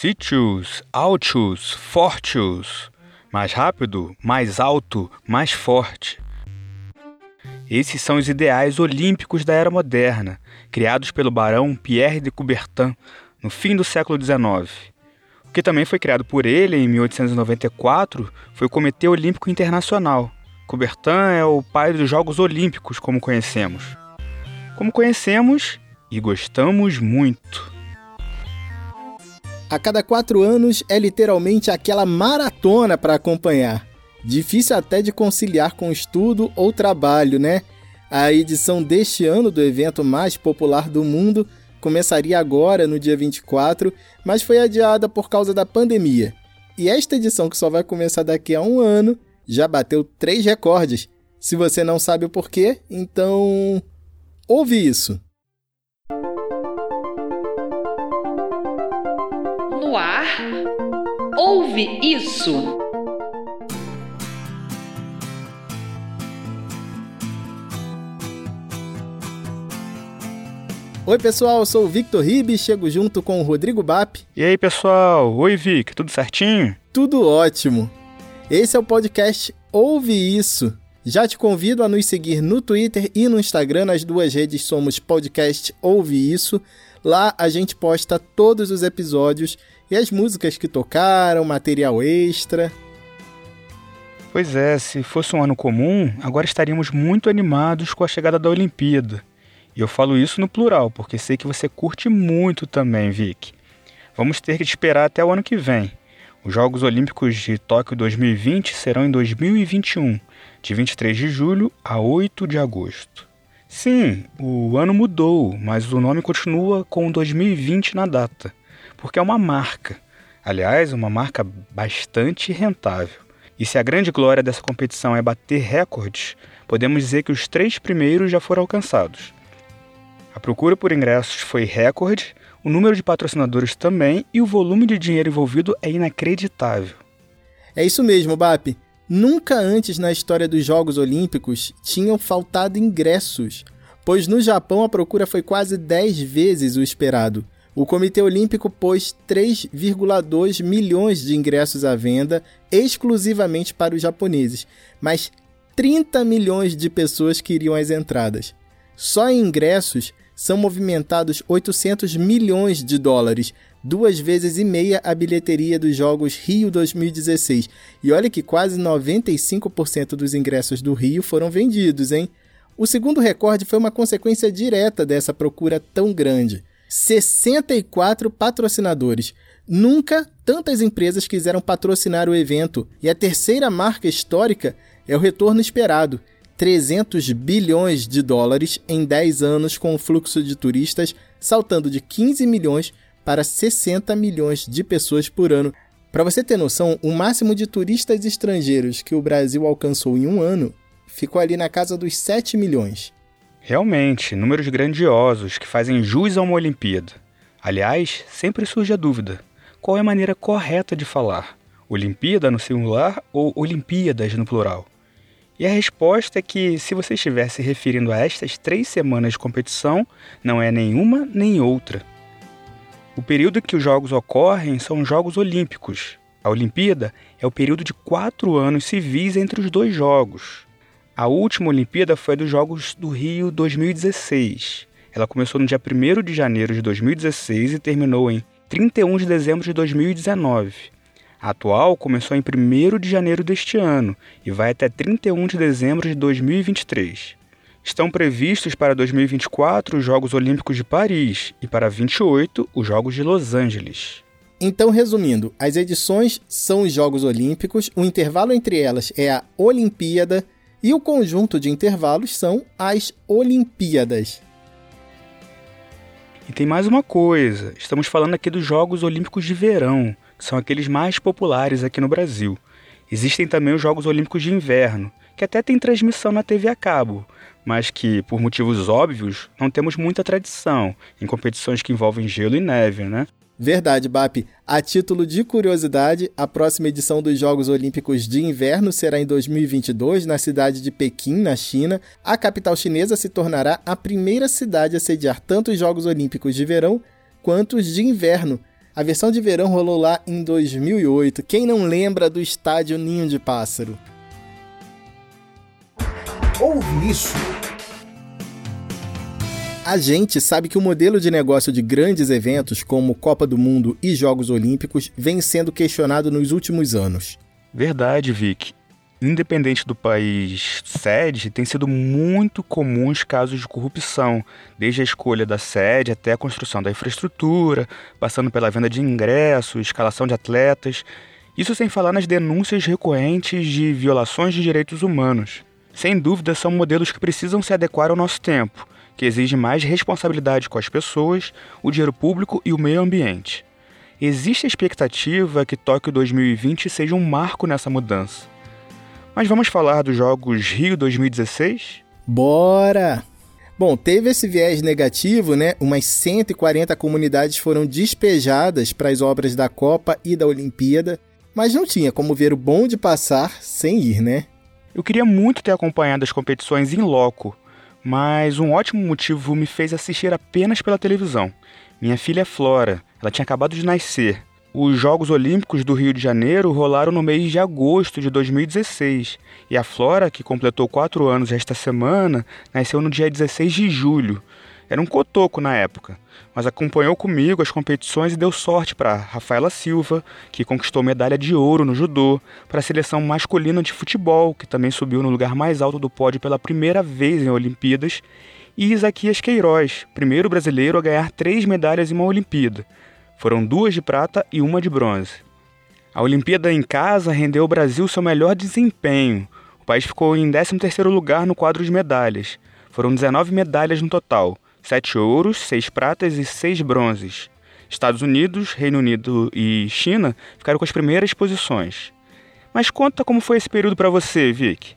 Sitius, Altius, Fortius. Mais rápido, mais alto, mais forte. Esses são os ideais olímpicos da era moderna, criados pelo barão Pierre de Coubertin no fim do século XIX. O que também foi criado por ele em 1894 foi o Comitê Olímpico Internacional. Coubertin é o pai dos Jogos Olímpicos, como conhecemos. Como conhecemos e gostamos muito. A cada quatro anos é literalmente aquela maratona para acompanhar. Difícil até de conciliar com estudo ou trabalho, né? A edição deste ano do evento mais popular do mundo começaria agora, no dia 24, mas foi adiada por causa da pandemia. E esta edição, que só vai começar daqui a um ano, já bateu três recordes. Se você não sabe o porquê, então. ouve isso. Ouve isso. Oi, pessoal, eu sou o Victor Ribe, chego junto com o Rodrigo Bap. E aí, pessoal? Oi, Vic, tudo certinho? Tudo ótimo. Esse é o podcast Ouve Isso. Já te convido a nos seguir no Twitter e no Instagram, nas duas redes somos podcast Ouve Isso. Lá a gente posta todos os episódios e as músicas que tocaram, material extra. Pois é, se fosse um ano comum, agora estaríamos muito animados com a chegada da Olimpíada. E eu falo isso no plural, porque sei que você curte muito também, Vic. Vamos ter que esperar até o ano que vem. Os Jogos Olímpicos de Tóquio 2020 serão em 2021, de 23 de julho a 8 de agosto. Sim, o ano mudou, mas o nome continua com 2020 na data, porque é uma marca. Aliás, uma marca bastante rentável. E se a grande glória dessa competição é bater recordes, podemos dizer que os três primeiros já foram alcançados. A procura por ingressos foi recorde, o número de patrocinadores também e o volume de dinheiro envolvido é inacreditável. É isso mesmo, Bap. Nunca antes na história dos Jogos Olímpicos tinham faltado ingressos, pois no Japão a procura foi quase 10 vezes o esperado. O Comitê Olímpico pôs 3,2 milhões de ingressos à venda exclusivamente para os japoneses, mas 30 milhões de pessoas queriam as entradas. Só em ingressos são movimentados 800 milhões de dólares, duas vezes e meia a bilheteria dos Jogos Rio 2016. E olha que quase 95% dos ingressos do Rio foram vendidos, hein? O segundo recorde foi uma consequência direta dessa procura tão grande. 64 patrocinadores. Nunca tantas empresas quiseram patrocinar o evento. E a terceira marca histórica é o retorno esperado. 300 bilhões de dólares em 10 anos, com o fluxo de turistas saltando de 15 milhões para 60 milhões de pessoas por ano. Para você ter noção, o máximo de turistas estrangeiros que o Brasil alcançou em um ano ficou ali na casa dos 7 milhões. Realmente, números grandiosos que fazem jus a uma Olimpíada. Aliás, sempre surge a dúvida: qual é a maneira correta de falar? Olimpíada no singular ou Olimpíadas no plural? E a resposta é que, se você estiver se referindo a estas três semanas de competição, não é nenhuma nem outra. O período que os Jogos ocorrem são os Jogos Olímpicos. A Olimpíada é o período de quatro anos civis entre os dois Jogos. A última Olimpíada foi a dos Jogos do Rio 2016. Ela começou no dia 1 de janeiro de 2016 e terminou em 31 de dezembro de 2019. A atual começou em 1 de janeiro deste ano e vai até 31 de dezembro de 2023. Estão previstos para 2024 os Jogos Olímpicos de Paris e para 28 os Jogos de Los Angeles. Então, resumindo, as edições são os Jogos Olímpicos, o intervalo entre elas é a Olimpíada e o conjunto de intervalos são as Olimpíadas. E tem mais uma coisa: estamos falando aqui dos Jogos Olímpicos de Verão que são aqueles mais populares aqui no Brasil. Existem também os Jogos Olímpicos de Inverno, que até tem transmissão na TV a cabo, mas que, por motivos óbvios, não temos muita tradição em competições que envolvem gelo e neve, né? Verdade, Bap. A título de curiosidade, a próxima edição dos Jogos Olímpicos de Inverno será em 2022, na cidade de Pequim, na China. A capital chinesa se tornará a primeira cidade a sediar tanto os Jogos Olímpicos de verão quanto os de inverno, A versão de verão rolou lá em 2008. Quem não lembra do estádio Ninho de Pássaro? Ouve isso! A gente sabe que o modelo de negócio de grandes eventos como Copa do Mundo e Jogos Olímpicos vem sendo questionado nos últimos anos. Verdade, Vic. Independente do país sede, tem sido muito comum os casos de corrupção, desde a escolha da sede até a construção da infraestrutura, passando pela venda de ingressos, escalação de atletas. Isso sem falar nas denúncias recorrentes de violações de direitos humanos. Sem dúvida, são modelos que precisam se adequar ao nosso tempo que exige mais responsabilidade com as pessoas, o dinheiro público e o meio ambiente. Existe a expectativa que Tóquio 2020 seja um marco nessa mudança. Mas vamos falar dos Jogos Rio 2016? Bora! Bom, teve esse viés negativo, né? Umas 140 comunidades foram despejadas para as obras da Copa e da Olimpíada, mas não tinha como ver o bonde passar sem ir, né? Eu queria muito ter acompanhado as competições em loco, mas um ótimo motivo me fez assistir apenas pela televisão. Minha filha Flora, ela tinha acabado de nascer. Os Jogos Olímpicos do Rio de Janeiro rolaram no mês de agosto de 2016 e a Flora, que completou 4 anos esta semana, nasceu no dia 16 de julho. Era um cotoco na época, mas acompanhou comigo as competições e deu sorte para Rafaela Silva, que conquistou medalha de ouro no judô, para a seleção masculina de futebol, que também subiu no lugar mais alto do pódio pela primeira vez em Olimpíadas, e Isaquias Queiroz, primeiro brasileiro a ganhar três medalhas em uma Olimpíada. Foram duas de prata e uma de bronze. A Olimpíada em casa rendeu ao Brasil seu melhor desempenho. O país ficou em 13º lugar no quadro de medalhas. Foram 19 medalhas no total sete ouros, seis pratas e seis bronzes. Estados Unidos, Reino Unido e China ficaram com as primeiras posições. Mas conta como foi esse período para você, Vic.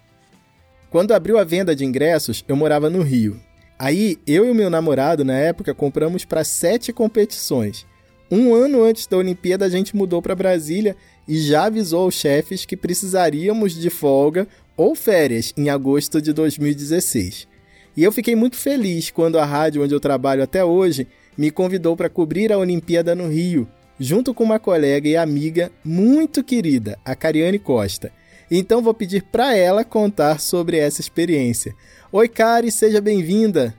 Quando abriu a venda de ingressos, eu morava no Rio. Aí, eu e o meu namorado, na época, compramos para sete competições. Um ano antes da Olimpíada, a gente mudou para Brasília e já avisou aos chefes que precisaríamos de folga ou férias em agosto de 2016. E eu fiquei muito feliz quando a rádio onde eu trabalho até hoje me convidou para cobrir a Olimpíada no Rio, junto com uma colega e amiga muito querida, a Cariane Costa. Então vou pedir para ela contar sobre essa experiência. Oi, Cari, seja bem-vinda.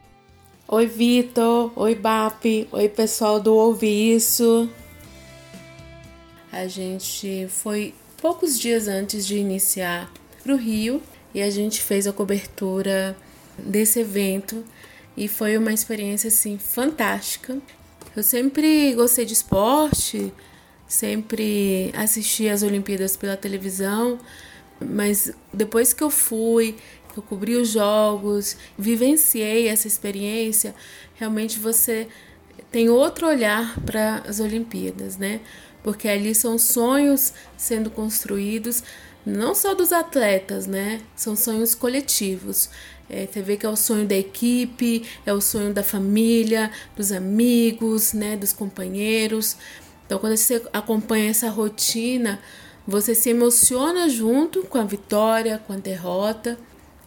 Oi, Vitor. Oi, Bap. Oi, pessoal do Ouvi Isso. A gente foi poucos dias antes de iniciar para o Rio e a gente fez a cobertura desse evento e foi uma experiência assim fantástica. Eu sempre gostei de esporte, sempre assisti às Olimpíadas pela televisão, mas depois que eu fui, que eu cobri os jogos, vivenciei essa experiência, realmente você tem outro olhar para as Olimpíadas, né? Porque ali são sonhos sendo construídos, não só dos atletas, né? São sonhos coletivos. É, você vê que é o sonho da equipe, é o sonho da família, dos amigos, né, dos companheiros. Então, quando você acompanha essa rotina, você se emociona junto com a vitória, com a derrota,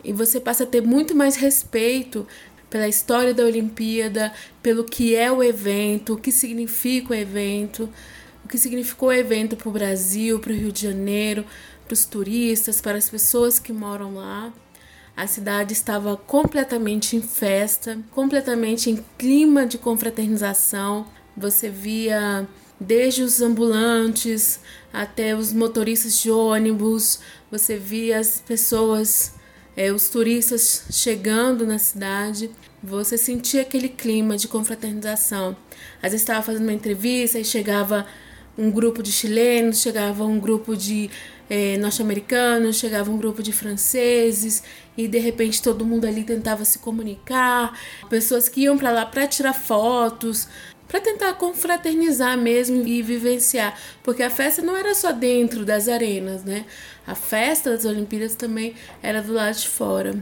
e você passa a ter muito mais respeito pela história da Olimpíada, pelo que é o evento, o que significa o evento, o que significou o evento para o Brasil, para o Rio de Janeiro, para os turistas, para as pessoas que moram lá. A cidade estava completamente em festa, completamente em clima de confraternização. Você via desde os ambulantes até os motoristas de ônibus, você via as pessoas, é, os turistas chegando na cidade. Você sentia aquele clima de confraternização. Às vezes estava fazendo uma entrevista e chegava um grupo de chilenos, chegava um grupo de é, norte-americanos, chegava um grupo de franceses e de repente todo mundo ali tentava se comunicar, pessoas que iam para lá para tirar fotos, para tentar confraternizar mesmo e vivenciar, porque a festa não era só dentro das arenas, né? A festa das Olimpíadas também era do lado de fora.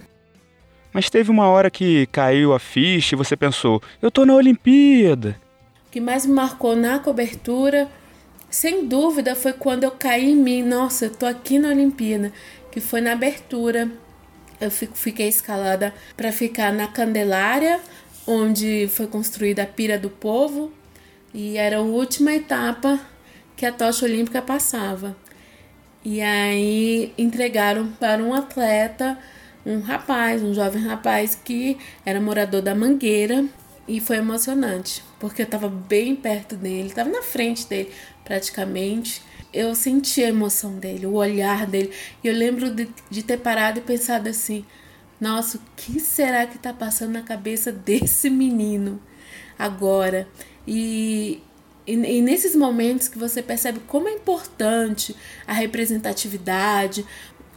Mas teve uma hora que caiu a ficha e você pensou: eu tô na Olimpíada. O que mais me marcou na cobertura sem dúvida foi quando eu caí em mim, nossa, eu tô aqui na Olimpíada, que foi na abertura. Eu fiquei escalada para ficar na Candelária, onde foi construída a Pira do Povo, e era a última etapa que a tocha olímpica passava. E aí entregaram para um atleta, um rapaz, um jovem rapaz que era morador da Mangueira e foi emocionante, porque eu estava bem perto dele, estava na frente dele praticamente. Eu senti a emoção dele, o olhar dele. E eu lembro de, de ter parado e pensado assim: nossa, o que será que está passando na cabeça desse menino agora? E, e, e, nesses momentos que você percebe como é importante a representatividade,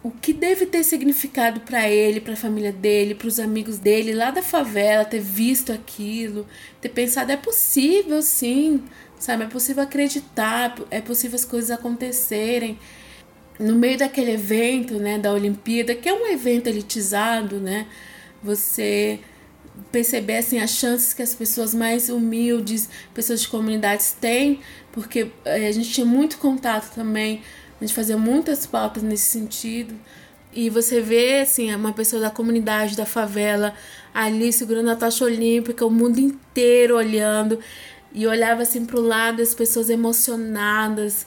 o que deve ter significado para ele, para a família dele, para os amigos dele lá da favela, ter visto aquilo, ter pensado é possível sim, sabe? É possível acreditar, é possível as coisas acontecerem. No meio daquele evento, né, da Olimpíada, que é um evento elitizado, né? Você perceber assim as chances que as pessoas mais humildes, pessoas de comunidades têm, porque eh, a gente tinha muito contato também a gente fazia muitas pautas nesse sentido. E você vê, assim, uma pessoa da comunidade, da favela, ali segurando a tocha olímpica, o mundo inteiro olhando. E olhava assim para o lado, as pessoas emocionadas.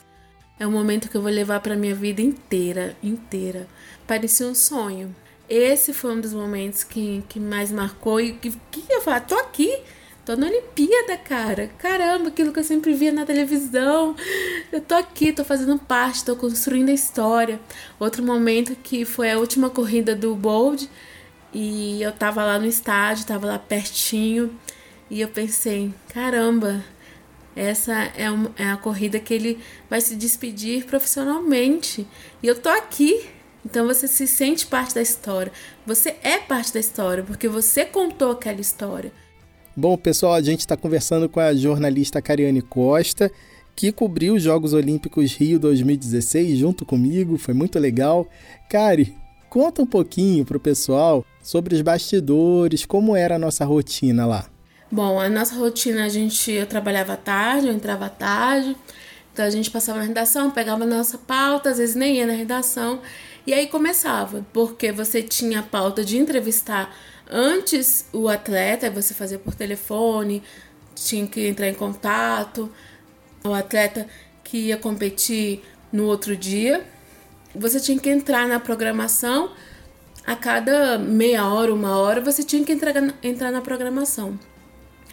É um momento que eu vou levar para minha vida inteira, inteira. Parecia um sonho. Esse foi um dos momentos que, que mais marcou. E que, que eu falo, tô aqui Tô na Olimpíada, cara. Caramba, aquilo que eu sempre via na televisão. Eu tô aqui, tô fazendo parte, tô construindo a história. Outro momento que foi a última corrida do Bold e eu tava lá no estádio, tava lá pertinho e eu pensei, caramba, essa é, é a corrida que ele vai se despedir profissionalmente. E eu tô aqui. Então você se sente parte da história. Você é parte da história, porque você contou aquela história. Bom, pessoal, a gente está conversando com a jornalista Cariane Costa, que cobriu os Jogos Olímpicos Rio 2016 junto comigo, foi muito legal. Cari, conta um pouquinho para o pessoal sobre os bastidores, como era a nossa rotina lá. Bom, a nossa rotina, a gente, eu trabalhava tarde, eu entrava tarde, então a gente passava na redação, pegava a nossa pauta, às vezes nem ia na redação, e aí começava, porque você tinha a pauta de entrevistar Antes, o atleta, você fazia por telefone, tinha que entrar em contato. O atleta que ia competir no outro dia, você tinha que entrar na programação. A cada meia hora, uma hora, você tinha que entrar, entrar na programação.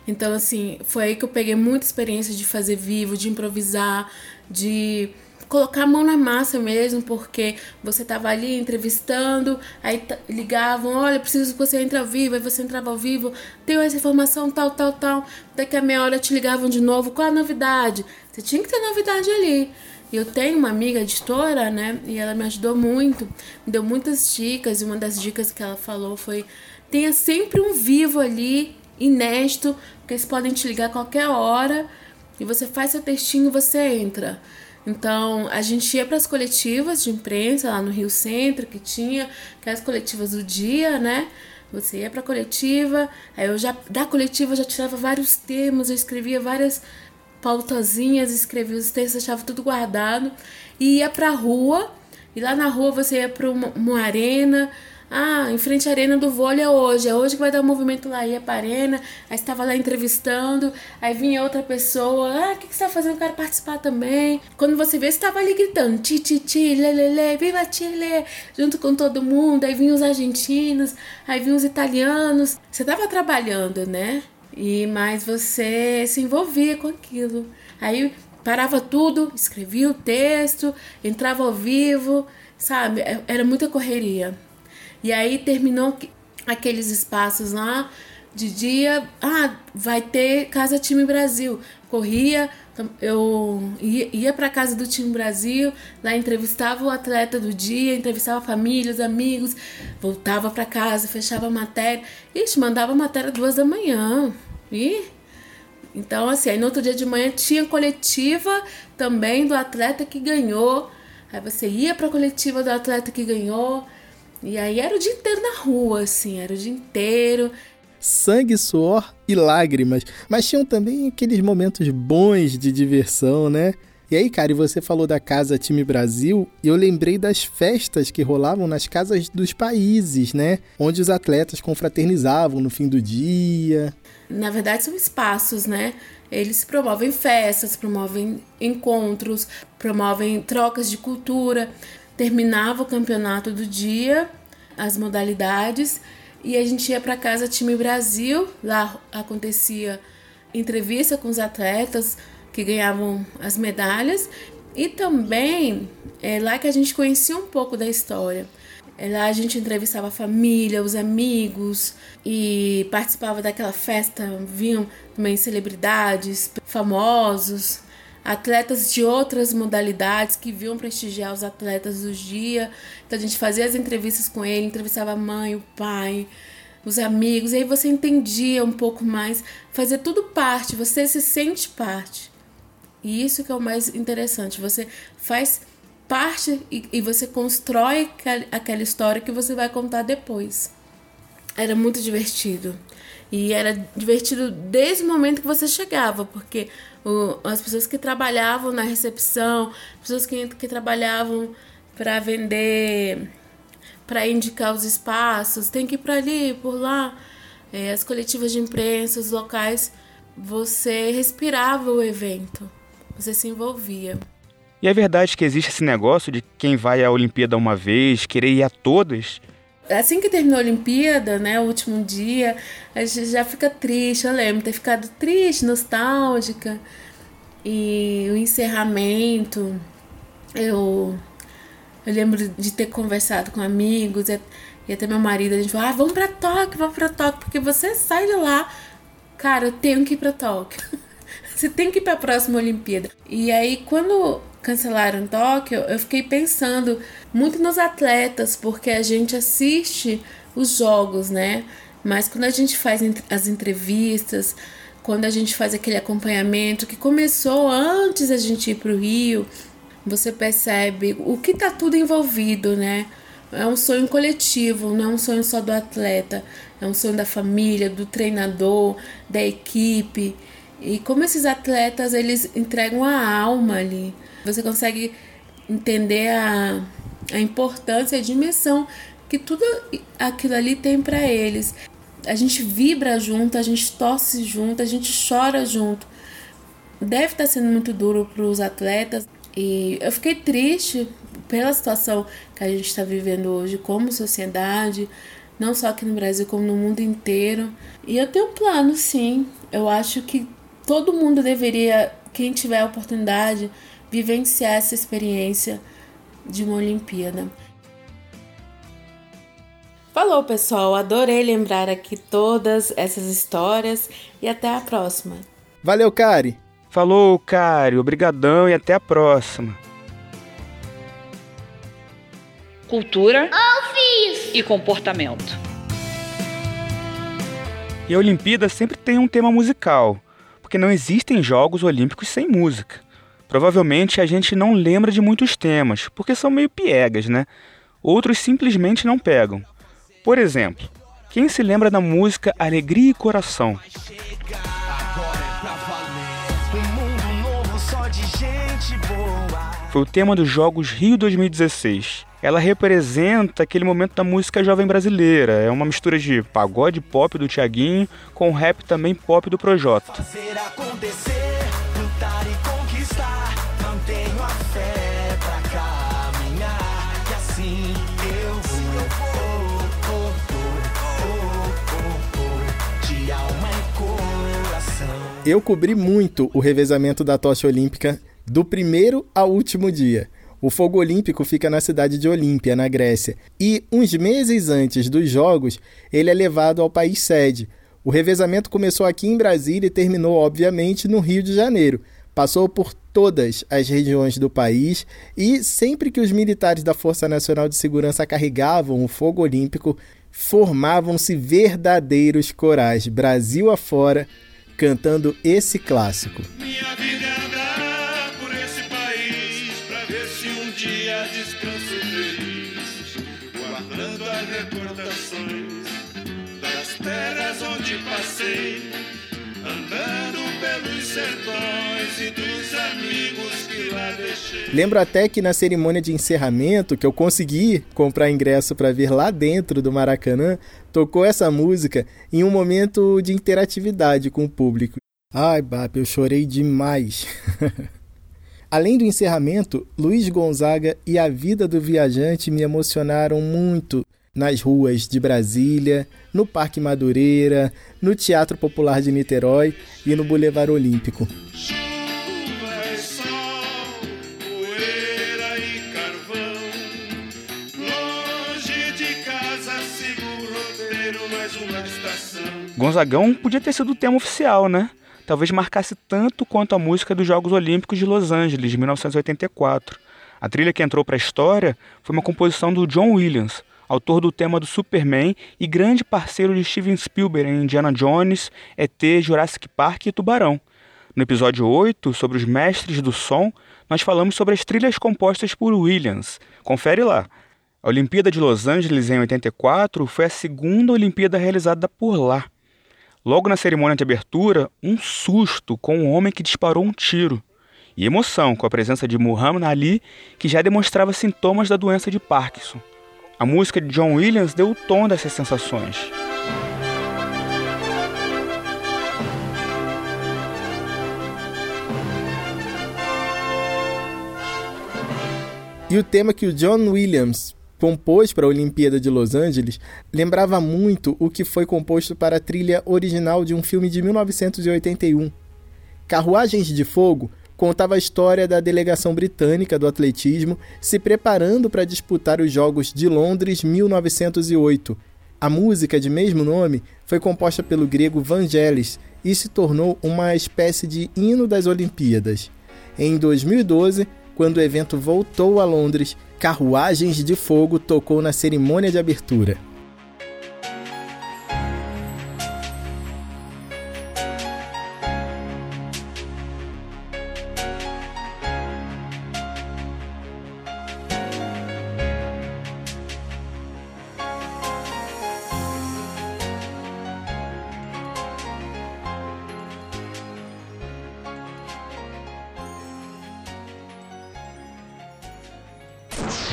Então, assim, foi aí que eu peguei muita experiência de fazer vivo, de improvisar, de colocar a mão na massa mesmo, porque você tava ali entrevistando, aí ligavam, olha, preciso que você entre ao vivo, aí você entrava ao vivo, tenho essa informação, tal, tal, tal. Daqui a meia hora te ligavam de novo, qual a novidade? Você tinha que ter novidade ali. Eu tenho uma amiga editora, né, e ela me ajudou muito, me deu muitas dicas, e uma das dicas que ela falou foi: tenha sempre um vivo ali, inédito, porque eles podem te ligar a qualquer hora, e você faz seu textinho e você entra. Então, a gente ia para as coletivas de imprensa lá no Rio Centro, que tinha aquelas coletivas do dia, né? Você ia para a coletiva, aí eu já da coletiva eu já tirava vários termos, eu escrevia várias pautazinhas, escrevia os textos, deixava tudo guardado e ia para a rua. E lá na rua você ia para uma, uma arena, ah, em frente à arena do vôlei é hoje, é hoje que vai dar o um movimento lá, ia pra arena, aí estava lá entrevistando, aí vinha outra pessoa, ah, o que, que você tá fazendo? Eu quero participar também. Quando você vê, você estava ali gritando, ti, ti, ti, lelele, viva Chile, junto com todo mundo, aí vinham os argentinos, aí vinham os italianos. Você estava trabalhando, né? E mas você se envolvia com aquilo. Aí parava tudo, escrevia o texto, entrava ao vivo, sabe? É, era muita correria. E aí terminou aqueles espaços lá de dia, ah, vai ter Casa Time Brasil. Corria, eu ia, para casa do Time Brasil, lá entrevistava o atleta do dia, entrevistava a família, os amigos, voltava para casa, fechava a matéria. Ixi, mandava a matéria duas da manhã. E então, assim, aí no outro dia de manhã tinha coletiva também do atleta que ganhou. Aí você ia para coletiva do atleta que ganhou. E aí era o dia inteiro na rua, assim, era o dia inteiro. Sangue, suor e lágrimas. Mas tinham também aqueles momentos bons de diversão, né? E aí, cara, e você falou da Casa Time Brasil, e eu lembrei das festas que rolavam nas casas dos países, né? Onde os atletas confraternizavam no fim do dia. Na verdade, são espaços, né? Eles promovem festas, promovem encontros, promovem trocas de cultura. Terminava o campeonato do dia, as modalidades, e a gente ia para casa Time Brasil. Lá acontecia entrevista com os atletas, que ganhavam as medalhas e também é lá que a gente conhecia um pouco da história. É lá a gente entrevistava a família, os amigos e participava daquela festa. Vinham também celebridades, famosos, atletas de outras modalidades que vinham prestigiar os atletas do dia. Então a gente fazia as entrevistas com ele, entrevistava a mãe, o pai, os amigos, e aí você entendia um pouco mais, fazia tudo parte, você se sente parte. E isso que é o mais interessante. Você faz parte e, e você constrói aquela história que você vai contar depois. Era muito divertido. E era divertido desde o momento que você chegava, porque o, as pessoas que trabalhavam na recepção, pessoas que, que trabalhavam para vender, para indicar os espaços, tem que ir para ali, por lá, é, as coletivas de imprensa, os locais, você respirava o evento você se envolvia. E é verdade que existe esse negócio de quem vai à Olimpíada uma vez, querer ir a todas? Assim que terminou a Olimpíada, né, o último dia, a gente já fica triste. Eu lembro ter ficado triste, nostálgica. E o encerramento, eu, eu lembro de ter conversado com amigos e, e até meu marido, a gente falou, ah, vamos pra Tóquio, vamos pra Tóquio, porque você sai de lá, cara, eu tenho que ir pra Tóquio. Você tem que ir para a próxima Olimpíada. E aí, quando cancelaram Tóquio, eu fiquei pensando muito nos atletas, porque a gente assiste os jogos, né? Mas quando a gente faz as entrevistas, quando a gente faz aquele acompanhamento que começou antes da gente ir para o Rio, você percebe o que tá tudo envolvido, né? É um sonho coletivo, não é um sonho só do atleta, é um sonho da família, do treinador, da equipe. E como esses atletas eles entregam a alma ali, você consegue entender a, a importância a dimensão que tudo aquilo ali tem para eles. A gente vibra junto, a gente torce junto, a gente chora junto. Deve estar tá sendo muito duro para os atletas e eu fiquei triste pela situação que a gente está vivendo hoje como sociedade, não só aqui no Brasil, como no mundo inteiro. E eu tenho um plano, sim. Eu acho que todo mundo deveria, quem tiver a oportunidade, vivenciar essa experiência de uma Olimpíada. Falou, pessoal. Adorei lembrar aqui todas essas histórias e até a próxima. Valeu, Cari. Falou, Cari. Obrigadão e até a próxima. Cultura e comportamento. E a Olimpíada sempre tem um tema musical porque não existem Jogos Olímpicos sem música. Provavelmente a gente não lembra de muitos temas, porque são meio piegas, né? Outros simplesmente não pegam. Por exemplo, quem se lembra da música Alegria e Coração? Foi o tema dos Jogos Rio 2016 ela representa aquele momento da música jovem brasileira. É uma mistura de pagode pop do Tiaguinho com rap também pop do Projota. Eu cobri muito o revezamento da tocha olímpica do primeiro ao último dia. O fogo olímpico fica na cidade de Olímpia, na Grécia, e uns meses antes dos Jogos, ele é levado ao país sede. O revezamento começou aqui em Brasília e terminou, obviamente, no Rio de Janeiro. Passou por todas as regiões do país e sempre que os militares da Força Nacional de Segurança carregavam o fogo olímpico, formavam-se verdadeiros corais, Brasil afora, cantando esse clássico. Minha vida sertões e dos amigos que lá Lembro até que na cerimônia de encerramento, que eu consegui comprar ingresso para ver lá dentro do Maracanã, tocou essa música em um momento de interatividade com o público. Ai, Bap, eu chorei demais. Além do encerramento, Luiz Gonzaga e a vida do viajante me emocionaram muito nas ruas de Brasília, no Parque Madureira, no Teatro Popular de Niterói e no Boulevard Olímpico. Gonzagão podia ter sido o tema oficial, né? Talvez marcasse tanto quanto a música dos Jogos Olímpicos de Los Angeles, de 1984. A trilha que entrou para a história foi uma composição do John Williams, autor do tema do Superman e grande parceiro de Steven Spielberg em Indiana Jones, ET, Jurassic Park e Tubarão. No episódio 8, sobre os mestres do som, nós falamos sobre as trilhas compostas por Williams. Confere lá. A Olimpíada de Los Angeles em 84 foi a segunda Olimpíada realizada por lá. Logo na cerimônia de abertura, um susto com um homem que disparou um tiro. E emoção com a presença de Muhammad Ali, que já demonstrava sintomas da doença de Parkinson. A música de John Williams deu o tom dessas sensações. E o tema que o John Williams compôs para a Olimpíada de Los Angeles lembrava muito o que foi composto para a trilha original de um filme de 1981. Carruagens de Fogo contava a história da delegação britânica do atletismo se preparando para disputar os Jogos de Londres 1908. A música de mesmo nome foi composta pelo grego Vangelis e se tornou uma espécie de hino das Olimpíadas. Em 2012, quando o evento voltou a Londres, Carruagens de Fogo tocou na cerimônia de abertura.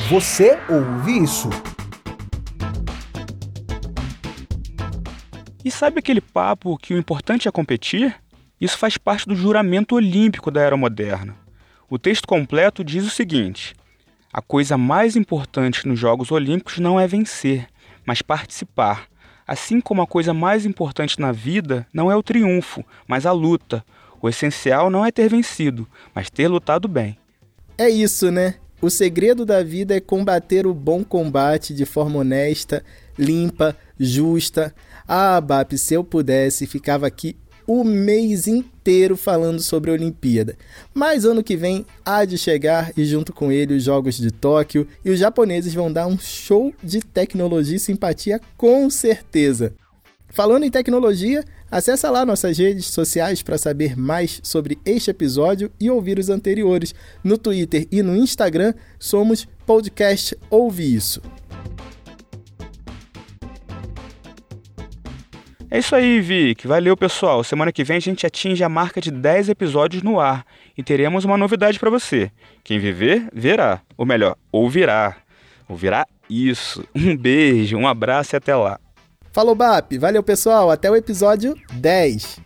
Você ouve isso? E sabe aquele papo que o importante é competir? Isso faz parte do juramento olímpico da era moderna. O texto completo diz o seguinte: a coisa mais importante nos Jogos Olímpicos não é vencer, mas participar. Assim como a coisa mais importante na vida não é o triunfo, mas a luta. O essencial não é ter vencido, mas ter lutado bem. É isso, né? O segredo da vida é combater o bom combate de forma honesta, limpa, justa. Ah, BAP, se eu pudesse, ficava aqui o mês inteiro falando sobre a Olimpíada. Mas ano que vem há de chegar e junto com ele os Jogos de Tóquio e os japoneses vão dar um show de tecnologia e simpatia com certeza. Falando em tecnologia, acessa lá nossas redes sociais para saber mais sobre este episódio e ouvir os anteriores. No Twitter e no Instagram somos podcast Ouve Isso. É isso aí, Vic. Valeu, pessoal. Semana que vem a gente atinge a marca de 10 episódios no ar e teremos uma novidade para você. Quem viver, verá. Ou melhor, ouvirá. Ouvirá isso. Um beijo, um abraço e até lá. Falou, BAP. Valeu, pessoal. Até o episódio 10.